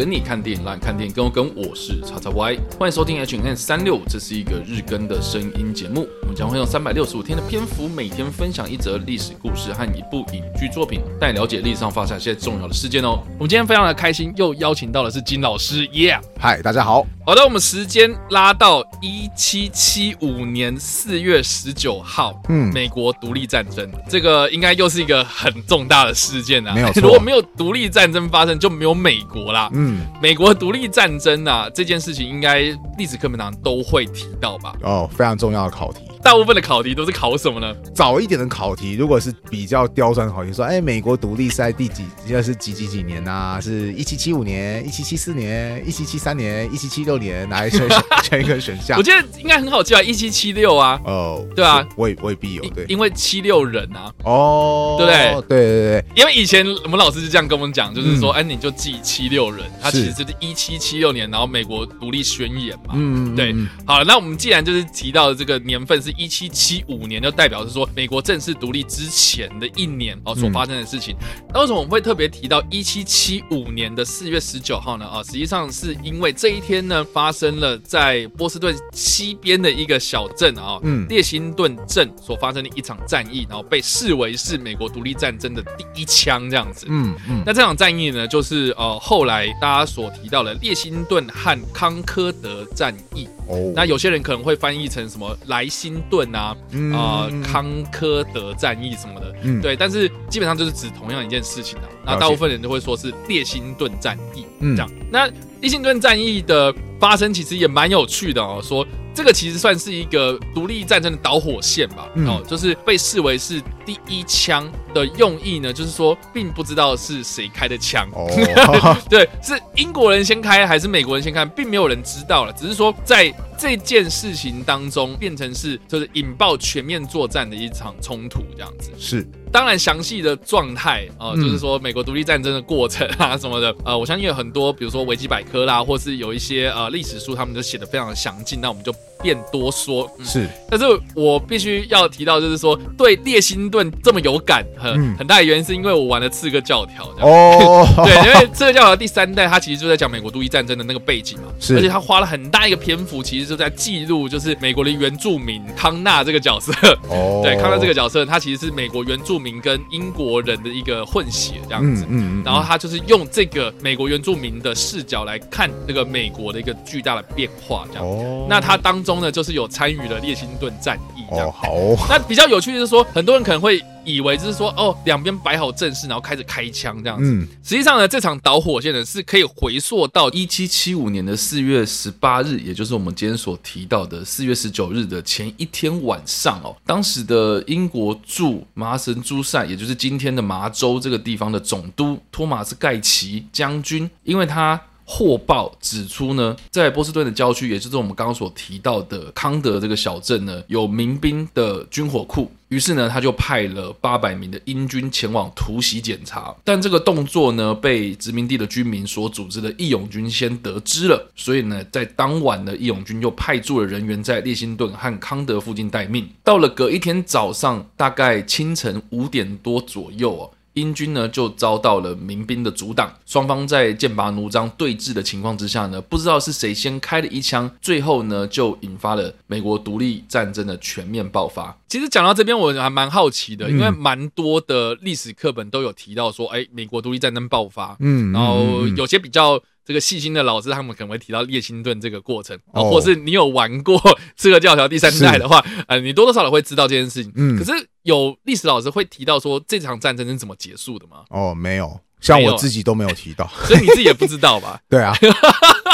跟你看电影，让你看电影跟我跟。我是叉叉 Y，欢迎收听 H N 三六五，这是一个日更的声音节目。我们将会用三百六十五天的篇幅，每天分享一则历史故事和一部影剧作品，带你了解历史上发生一些重要的事件哦。我们今天非常的开心，又邀请到的是金老师，耶！嗨，大家好。好的，我们时间拉到一七七五年四月十九号，嗯，美国独立战争，这个应该又是一个很重大的事件啊。没有错，如果没有独立战争发生，就没有美国啦。嗯，美国独立战争啊，这件事情应该历史课本上都会提到吧？哦，非常重要的考题。大部分的考题都是考什么呢？早一点的考题，如果是比较刁钻的考题，说，哎、欸，美国独立是在第几？应该是几几几年啊？是一七七五年、一七七四年、一七七三年、一七七六年？哪一选选一个选项？我觉得应该很好记啊，一七七六啊。哦，对啊，未未必有对，因为七六人啊。哦，对不对？对对对，因为以前我们老师就这样跟我们讲，就是说，哎、嗯，你就记七六人，他其实就是一七七六年，然后美国独立宣言嘛。嗯，对。好了，那我们既然就是提到这个年份是一七七。五年就代表是说美国正式独立之前的一年哦，所发生的事情。那为什么我们会特别提到一七七五年的四月十九号呢？啊，实际上是因为这一天呢，发生了在波士顿西边的一个小镇啊，嗯，列辛顿镇所发生的一场战役，然后被视为是美国独立战争的第一枪这样子。嗯嗯。那这场战役呢，就是呃后来大家所提到的列辛顿和康科德战役。哦。那有些人可能会翻译成什么莱辛顿啊。啊、呃，康科德战役什么的，嗯，对，但是基本上就是指同样一件事情啊。那大部分人都会说是列辛顿战役，嗯，这样。那列辛顿战役的发生其实也蛮有趣的哦，说这个其实算是一个独立战争的导火线吧，哦，就是被视为是第一枪的用意呢，就是说并不知道是谁开的枪，哦，对，是英国人先开还是美国人先开，并没有人知道了，只是说在。这件事情当中变成是就是引爆全面作战的一场冲突，这样子是。当然，详细的状态啊，就是说美国独立战争的过程啊什么的，呃，我相信有很多，比如说维基百科啦，或是有一些呃历史书，他们都写的非常的详尽。那我们就便多说。嗯、是，但是我必须要提到，就是说对列辛顿这么有感，很、嗯、很大的原因是因为我玩了《刺客教条》哦。对，因为《刺客教条》第三代，它其实就在讲美国独立战争的那个背景嘛。是，而且他花了很大一个篇幅，其实就在记录，就是美国的原住民康纳这个角色。哦，对，康纳这个角色，他其实是美国原住民。民跟英国人的一个混血这样子，嗯嗯，然后他就是用这个美国原住民的视角来看这个美国的一个巨大的变化这样。哦，那他当中呢，就是有参与了列辛顿战役这样。哦，好。那比较有趣的是说，很多人可能会。以为就是说哦，两边摆好阵势，然后开始开枪这样子。嗯，实际上呢，这场导火线呢是可以回溯到一七七五年的四月十八日，也就是我们今天所提到的四月十九日的前一天晚上哦。当时的英国驻麻省诸塞，也就是今天的麻州这个地方的总督托马斯盖奇将军，因为他。获报指出呢，在波士顿的郊区，也就是我们刚刚所提到的康德这个小镇呢，有民兵的军火库。于是呢，他就派了八百名的英军前往突袭检查。但这个动作呢，被殖民地的居民所组织的义勇军先得知了。所以呢，在当晚的义勇军又派驻了人员在列辛顿和康德附近待命。到了隔一天早上，大概清晨五点多左右哦。英军呢就遭到了民兵的阻挡，双方在剑拔弩张对峙的情况之下呢，不知道是谁先开了一枪，最后呢就引发了美国独立战争的全面爆发。其实讲到这边，我还蛮好奇的，因为蛮多的历史课本都有提到说，哎，美国独立战争爆发，嗯，然后有些比较。这个细心的老师，他们可能会提到列辛顿这个过程，哦，或是你有玩过《刺客教条》第三代的话，呃，你多多少少会知道这件事情。嗯，可是有历史老师会提到说这场战争是怎么结束的吗？哦，没有，像我自己都没有提到，所以你自己也不知道吧？对啊，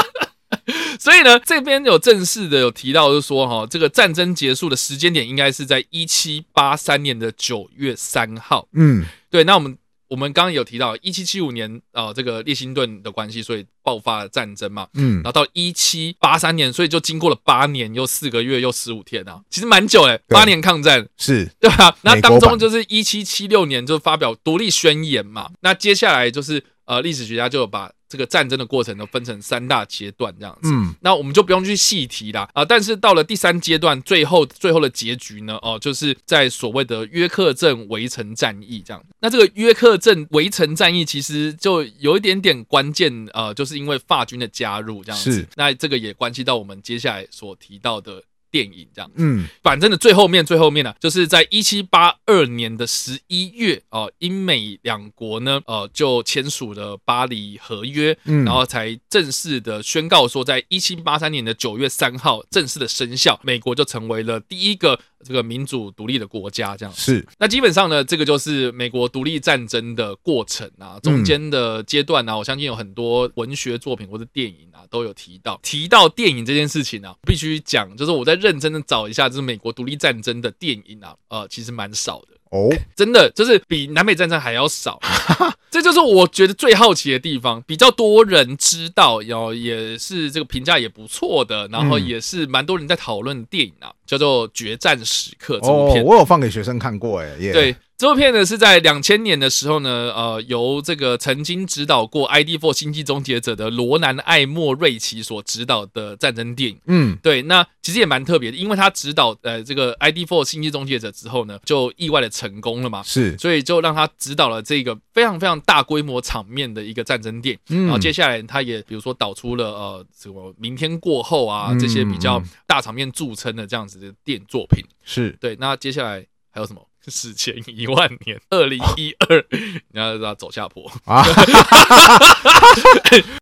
所以呢，这边有正式的有提到，就是说哈，这个战争结束的时间点应该是在一七八三年的九月三号。嗯，对，那我们。我们刚刚有提到一七七五年啊、呃，这个列辛顿的关系，所以爆发了战争嘛。嗯，然后到一七八三年，所以就经过了八年又四个月又十五天啊，其实蛮久诶，八年抗战是对吧？那当中就是一七七六年就发表独立宣言嘛。那接下来就是呃，历史学家就把。这这个战争的过程呢，分成三大阶段这样子。嗯，那我们就不用去细提啦啊。但是到了第三阶段，最后最后的结局呢，哦，就是在所谓的约克镇围城战役这样。那这个约克镇围城战役其实就有一点点关键，呃，就是因为法军的加入这样子。那这个也关系到我们接下来所提到的。电影这样，嗯，反正的最后面最后面呢、啊，就是在一七八二年的十一月哦，英美两国呢，呃，就签署了巴黎合约，嗯，然后才正式的宣告说，在一七八三年的九月三号正式的生效，美国就成为了第一个。这个民主独立的国家，这样是。那基本上呢，这个就是美国独立战争的过程啊，中间的阶段啊，我相信有很多文学作品或者电影啊都有提到。提到电影这件事情啊，必须讲，就是我在认真的找一下，就是美国独立战争的电影啊，呃，其实蛮少的。哦，真的就是比南北战争还要少，这就是我觉得最好奇的地方。比较多人知道，然后也是这个评价也不错的，然后也是蛮多人在讨论的电影啊，叫做《决战时刻》这部片。哦，我有放给学生看过，哎，对。这部片呢是在两千年的时候呢，呃，由这个曾经指导过《ID4 星际终结者》的罗南·艾莫瑞奇所指导的战争电影。嗯，对，那其实也蛮特别的，因为他指导呃这个《ID4 星际终结者》之后呢，就意外的成功了嘛，是，所以就让他指导了这个非常非常大规模场面的一个战争电影。嗯，然后接下来他也比如说导出了呃什么《明天过后》啊这些比较大场面著称的这样子的电影作品。是对，那接下来还有什么？史前一万年，二零一二，你要知道走下坡啊。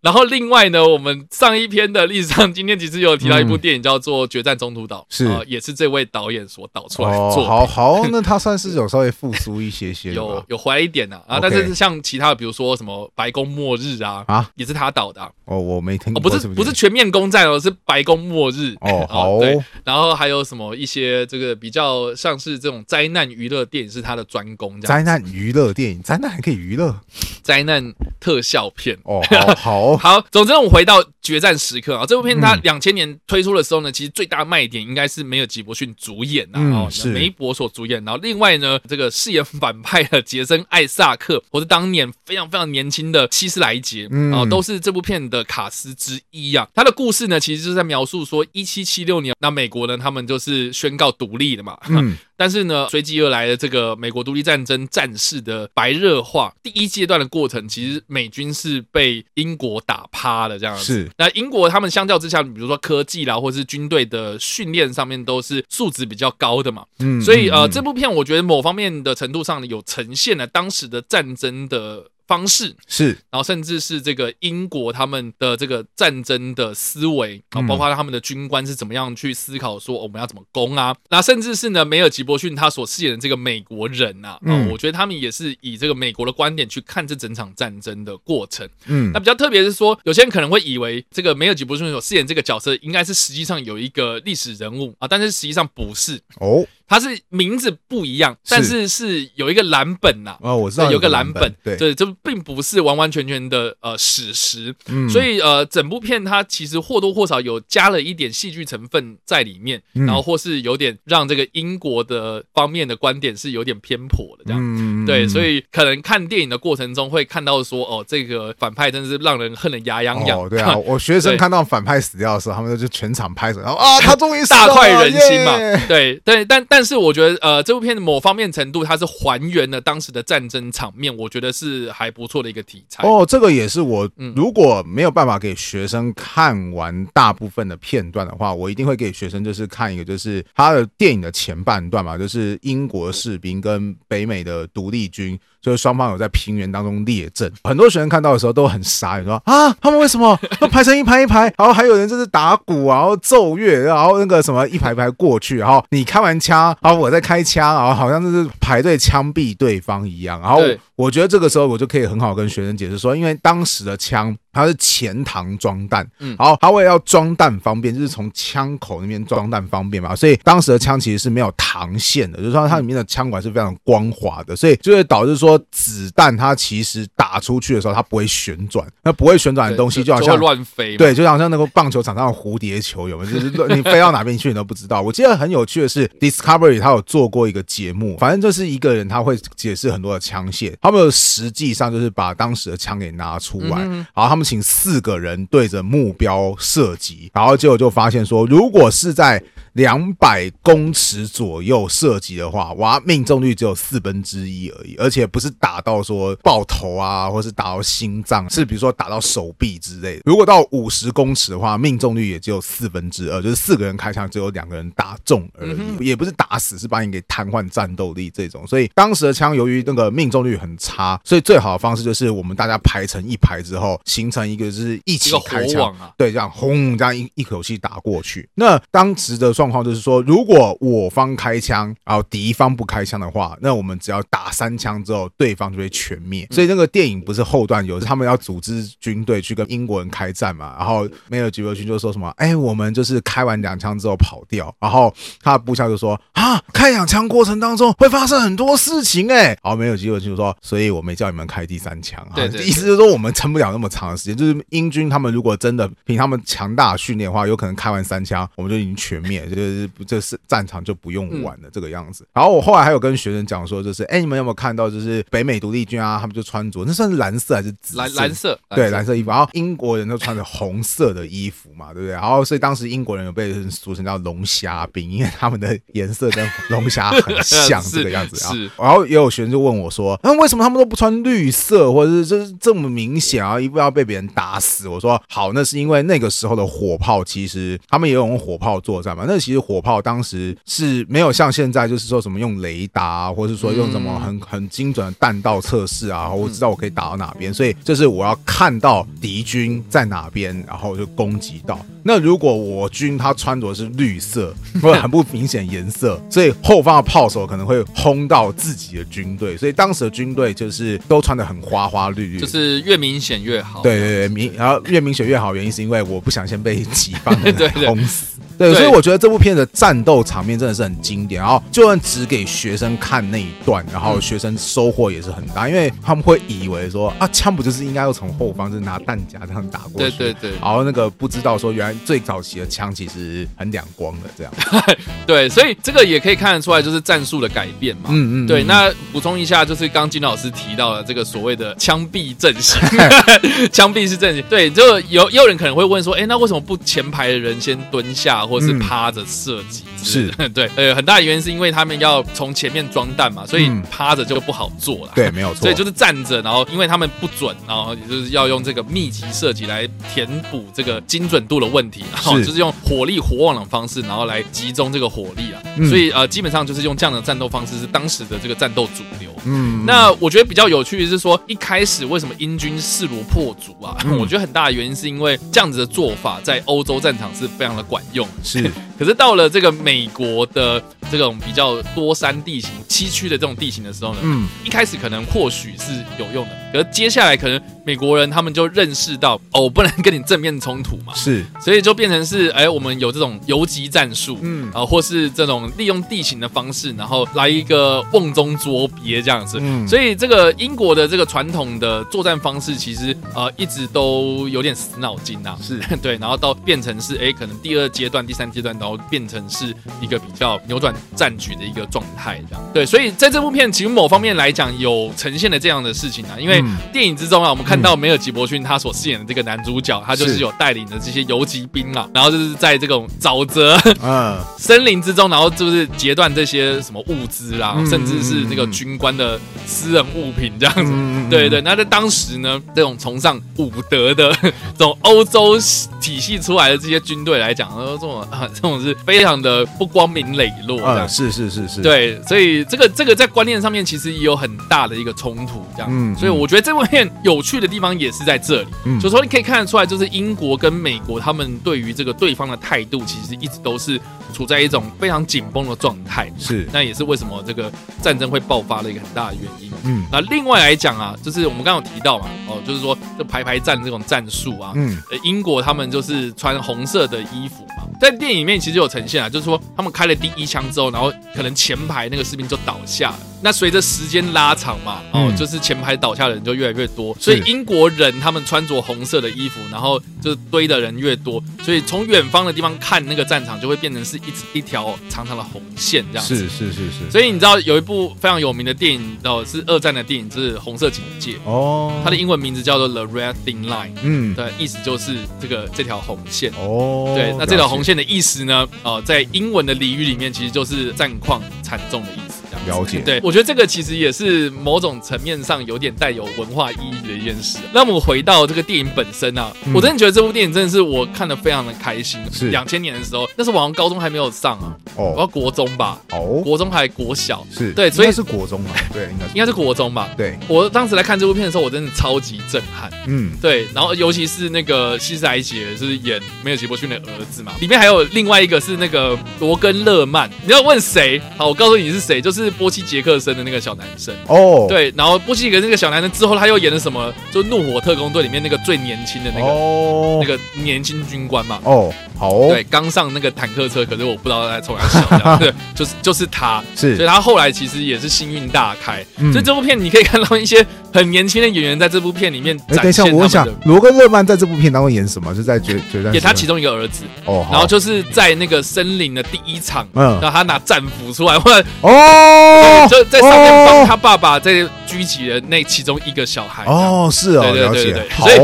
然后另外呢，我们上一篇的历史上，今天其实有提到一部电影叫做《决战中途岛》，是，也是这位导演所导出来的作。好好，那他算是有稍微复苏一些些，有有回来一点呐啊。但是像其他的，比如说什么《白宫末日》啊啊，也是他导的。哦，我没听过，不是不是全面攻占哦，是《白宫末日》哦。好，对。然后还有什么一些这个比较像是这种灾难娱乐。这电影是他的专攻，这样。灾难娱乐电影，灾难还可以娱乐，灾难特效片哦，好好，好。总之，我们回到决战时刻啊，这部片它两千年推出的时候呢，其实最大卖点应该是梅尔吉伯逊主演呐，哦，梅博所主演。然后另外呢，这个饰演反派的杰森艾萨克，或是当年非常非常年轻的希斯莱杰，啊，都是这部片的卡司之一啊。他的故事呢，其实就是在描述说，一七七六年，那美国呢，他们就是宣告独立了嘛。嗯。但是呢，随即而来的这个美国独立战争战事的白热化，第一阶段的过程，其实美军是被英国打趴了这样子。是，那英国他们相较之下，比如说科技啦，或是军队的训练上面，都是素质比较高的嘛。嗯，所以呃，这部片我觉得某方面的程度上有呈现了当时的战争的。方式是，然后甚至是这个英国他们的这个战争的思维啊，包括他们的军官是怎么样去思考说我们要怎么攻啊，那甚至是呢梅尔吉伯逊他所饰演的这个美国人呐，啊，我觉得他们也是以这个美国的观点去看这整场战争的过程。嗯，那比较特别是说，有些人可能会以为这个梅尔吉伯逊所饰演这个角色应该是实际上有一个历史人物啊，但是实际上不是。哦。它是名字不一样，但是是有一个蓝本呐。哦，我知道有个蓝本，对对，这并不是完完全全的呃史实。嗯，所以呃，整部片它其实或多或少有加了一点戏剧成分在里面，然后或是有点让这个英国的方面的观点是有点偏颇的这样。对，所以可能看电影的过程中会看到说，哦，这个反派真的是让人恨得牙痒痒。哦对啊，我学生看到反派死掉的时候，他们就全场拍手，然后啊，他终于死了，大快人心嘛。对对，但。但是我觉得，呃，这部片的某方面程度，它是还原了当时的战争场面，我觉得是还不错的一个题材。哦，这个也是我如果没有办法给学生看完大部分的片段的话，我一定会给学生就是看一个，就是他的电影的前半段嘛，就是英国士兵跟北美的独立军。就是双方有在平原当中列阵，很多学生看到的时候都很傻，你说啊，他们为什么都排成一排一排？然后还有人就是打鼓，然后奏乐，然后那个什么一排排过去，然后你开完枪，然后我在开枪，然后好像就是排队枪毙对方一样。然后我觉得这个时候我就可以很好跟学生解释说，因为当时的枪。它是前膛装弹，嗯，好，它为了要装弹方便，就是从枪口那边装弹方便嘛，所以当时的枪其实是没有膛线的，就是说它里面的枪管是非常光滑的，所以就会导致说说子弹它其实打出去的时候它不会旋转，那不会旋转的东西就好像乱飞，对，就好像那个棒球场上的蝴蝶球，有没有？就是 你飞到哪边去你都不知道。我记得很有趣的是，Discovery 他有做过一个节目，反正就是一个人他会解释很多的枪械，他们实际上就是把当时的枪给拿出来，然后他们请四个人对着目标射击，然后结果就发现说，如果是在两百公尺左右射击的话，哇，命中率只有四分之一而已，而且不是打到说爆头啊，或是打到心脏，是比如说打到手臂之类的。如果到五十公尺的话，命中率也只有四分之二，就是四个人开枪只有两个人打中而已，也不是打死，是把你给瘫痪战斗力这种。所以当时的枪由于那个命中率很差，所以最好的方式就是我们大家排成一排之后，形成一个就是一起开枪啊，对，这样轰这样一一口气打过去。那当时的双状况就是说，如果我方开枪，然后敌方不开枪的话，那我们只要打三枪之后，对方就会全灭。所以那个电影不是后段有他们要组织军队去跟英国人开战嘛？然后梅尔吉伯逊就说什么：“哎，我们就是开完两枪之后跑掉。”然后他的部下就说：“啊，开两枪过程当中会发生很多事情哎。”然后梅尔吉伯逊就说：“所以我没叫你们开第三枪。”啊，意思就是说我们撑不了那么长的时间。就是英军他们如果真的凭他们强大的训练的话，有可能开完三枪我们就已经全灭。就是。这是战场就不用玩了，这个样子。然后我后来还有跟学生讲说，就是哎，你们有没有看到，就是北美独立军啊，他们就穿着那算是蓝色还是紫色？蓝蓝色，对，蓝色衣服。然后英国人都穿着红色的衣服嘛，对不对？然后所以当时英国人有被俗称叫龙虾兵，因为他们的颜色跟龙虾很像，这个样子。是。然后也有学生就问我说，那为什么他们都不穿绿色，或者是就是这么明显啊，一不要被别人打死？我说好，那是因为那个时候的火炮，其实他们也有用火炮作战嘛。那其实火炮。当时是没有像现在，就是说什么用雷达啊，或者是说用什么很很精准的弹道测试啊，我知道我可以打到哪边，所以就是我要看到敌军在哪边，然后就攻击到。那如果我军他穿着是绿色，或者很不明显颜色，所以后方的炮手可能会轰到自己的军队，所以当时的军队就是都穿的很花花绿绿，就是越明显越好。对对对，明然后越明显越好，原因是因为我不想先被 己方的轰死。对，所以我觉得这部片的战斗场面真的是很经典。然后就算只给学生看那一段，然后学生收获也是很大，因为他们会以为说啊，枪不就是应该要从后方就是拿弹夹这样打过去？对对对。然后那个不知道说原来最早期的枪其实很两光的这样。对，所以这个也可以看得出来，就是战术的改变嘛。嗯嗯。对，那补充一下，就是刚刚金老师提到的这个所谓的枪毙阵型，枪毙是阵型。对，就有也有人可能会问说，哎，那为什么不前排的人先蹲下？或是趴着射击，是 对，呃，很大的原因是因为他们要从前面装弹嘛，所以趴着就不好做了。对，没有错。所以就是站着，然后因为他们不准，然后也就是要用这个密集射击来填补这个精准度的问题，然后就是用火力火网的方式，然后来集中这个火力啊。所以呃，基本上就是用这样的战斗方式是当时的这个战斗主流。嗯，那我觉得比较有趣的是说，一开始为什么英军势如破竹啊？我觉得很大的原因是因为这样子的做法在欧洲战场是非常的管用。是，可是到了这个美国的这种比较多山地形、崎岖的这种地形的时候呢，嗯，一开始可能或许是有用的，可是接下来可能美国人他们就认识到，哦，我不能跟你正面冲突嘛，是，所以就变成是，哎，我们有这种游击战术，嗯，啊，或是这种利用地形的方式，然后来一个瓮中捉鳖这样子，嗯，所以这个英国的这个传统的作战方式，其实呃一直都有点死脑筋呐，是。对，然后到变成是，哎，可能第二阶段。第三阶段，然后变成是一个比较扭转战局的一个状态，这样对。所以在这部片，其实某方面来讲，有呈现了这样的事情啊。因为电影之中啊，我们看到梅尔吉伯逊他所饰演的这个男主角，他就是有带领的这些游击兵啊，然后就是在这种沼泽、嗯森林之中，然后就是截断这些什么物资啦，甚至是这个军官的私人物品这样子。对对，那在当时呢，这种崇尚武德的这种欧洲体系出来的这些军队来讲，这种。啊，这种是非常的不光明磊落的，是是是是，对，所以这个这个在观念上面其实也有很大的一个冲突，这样，嗯，所以我觉得这部片有趣的地方也是在这里，嗯，就说你可以看得出来，就是英国跟美国他们对于这个对方的态度，其实一直都是处在一种非常紧绷的状态，是，那也是为什么这个战争会爆发的一个很大的原因，嗯，那另外来讲啊，就是我们刚刚有提到嘛，哦，就是说这排排站这种战术啊，嗯，英国他们就是穿红色的衣服嘛。在电影里面其实有呈现啊，就是说他们开了第一枪之后，然后可能前排那个士兵就倒下了。那随着时间拉长嘛，哦，嗯就是前排倒下的人就越来越多，所以英国人他们穿着红色的衣服，然后就是堆的人越多，所以从远方的地方看那个战场就会变成是一一条长长的红线这样子。是是是是。所以你知道有一部非常有名的电影哦，是二战的电影，就是《红色警戒》。哦，它的英文名字叫做 The Red Thin Line。嗯，对，意思就是这个这条红线。哦，对，那这条红线的意思呢？哦、呃，在英文的俚语里面，其实就是战况惨重的意思。了解，对，我觉得这个其实也是某种层面上有点带有文化意义的一件事。那我们回到这个电影本身啊，嗯、我真的觉得这部电影真的是我看的非常的开心。是。两千年的时候，那时候我好像高中还没有上啊，哦，我要国中吧，哦，国中还国小，是。对，所以是国中嘛，对，应该是应该是国中吧，对。我当时来看这部片的时候，我真的超级震撼，嗯，对，然后尤其是那个西斯莱杰，就是演梅尔吉伯逊的儿子嘛，里面还有另外一个是那个罗根勒曼，你要问谁？好，我告诉你是谁，就是波西杰克森的那个小男生。哦，对，然后波西杰克森那个小男生之后，他又演了什么？就《怒火特工队》里面那个最年轻的那个、哦、那个年轻军官嘛。哦，好哦，对，刚上那个坦克车，可是我不知道他从哪笑，对，就是就是他，是，所以他后来其实也是幸运大开。嗯、所以这部片你可以看到一些很年轻的演员在这部片里面展现。我想罗根勒曼在这部片当中演什么？就在决决战？演他其中一个儿子哦，然后就是在那个森林的第一场，嗯，然后他拿战斧出来，或者哦，就在上面帮他爸爸在狙击的那其中一个小孩。哦，是哦，对对对对，好。所以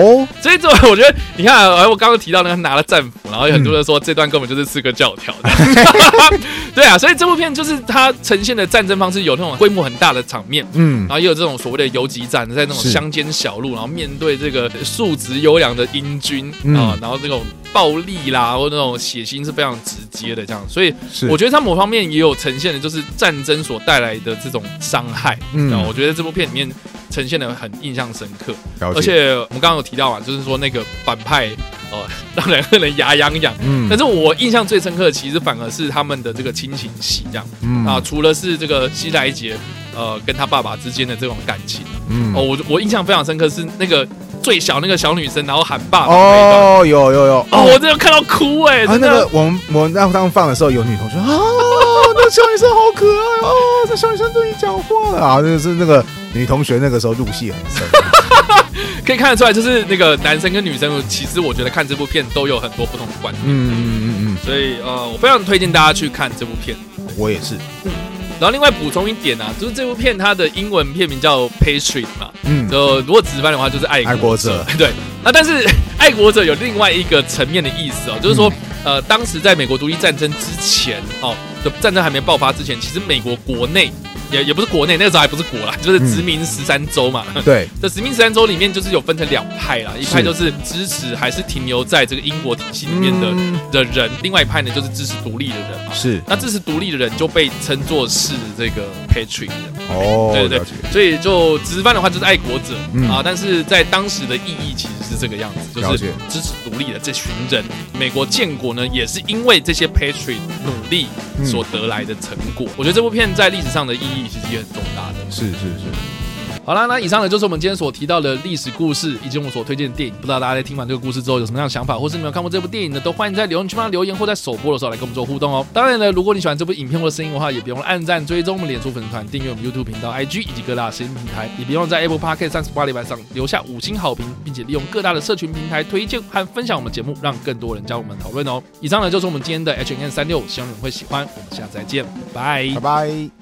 所以这我觉得，你看，我刚刚提到那个拿了战斧，然后有很多人说这段根本就是四个教条的。对啊，所以这部片就是它呈现的战争方式有那种规模很大的场面，嗯，然后也有这种所谓的游击战，在那种乡间小路，然后面对这个素质优良的英军啊，然后这种暴力啦，或那种血腥是非常直接的这样。所以我觉得他某方面也有呈现的，就是战争所带来的这种伤害。嗯，我觉得这部片里面呈现的很印象深刻，而且我们刚刚有提到嘛，就是说那个反派哦，让两个人牙痒痒。嗯，但是我印象最深刻的，其实反而是他们的这个亲情戏，这样。嗯啊，除了是这个希莱杰呃跟他爸爸之间的这种感情，嗯哦，我我印象非常深刻是那个最小那个小女生，然后喊爸爸哦，有有有哦，我真的看到哭哎！啊，那个我们我们让他们放的时候，有女同学啊，那小女生好可爱哦，这小女生对你讲话了啊，就是那个女同学那个时候入戏很深。可以看得出来，就是那个男生跟女生，其实我觉得看这部片都有很多不同的观点。嗯嗯嗯嗯，所以呃，我非常推荐大家去看这部片。我也是。嗯。然后另外补充一点啊，就是这部片它的英文片名叫《Patriot》嘛。嗯。就如果直翻的话，就是爱国者。爱国者。对。那但是 爱国者有另外一个层面的意思哦，就是说，呃，当时在美国独立战争之前哦，的战争还没爆发之前，其实美国国内。也也不是国内，那个时候还不是国啦，就是殖民十三州嘛。嗯、对，这殖民十三州里面就是有分成两派啦，一派就是支持还是停留在这个英国体系里面的、嗯、的人，另外一派呢就是支持独立的人嘛。是，那支持独立的人就被称作是这个 patriot。哦，对对对，所以就直翻的话就是爱国者、嗯、啊，但是在当时的意义其实是这个样子，就是支持独立的这群人。美国建国呢，也是因为这些 patriot 努力所得来的成果。嗯、我觉得这部片在历史上的意义。其实也很重大的，是是是。好啦，那以上呢就是我们今天所提到的历史故事，以及我们所推荐的电影。不知道大家在听完这个故事之后有什么样的想法，或是你们有看过这部电影的，都欢迎在留言区帮留言，或在首播的时候来跟我们做互动哦。当然呢，如果你喜欢这部影片或者声音的话，也别忘了按赞、追踪我们脸书粉丝团、订阅我们 YouTube 频道、IG 以及各大声音平台，也别忘了在 Apple Podcast 三十八礼拜上留下五星好评，并且利用各大的社群平台推荐和分享我们节目，让更多人加入我们讨论哦。以上呢就是我们今天的 H&M 365，希望你们会喜欢。我们下次再见，拜拜拜。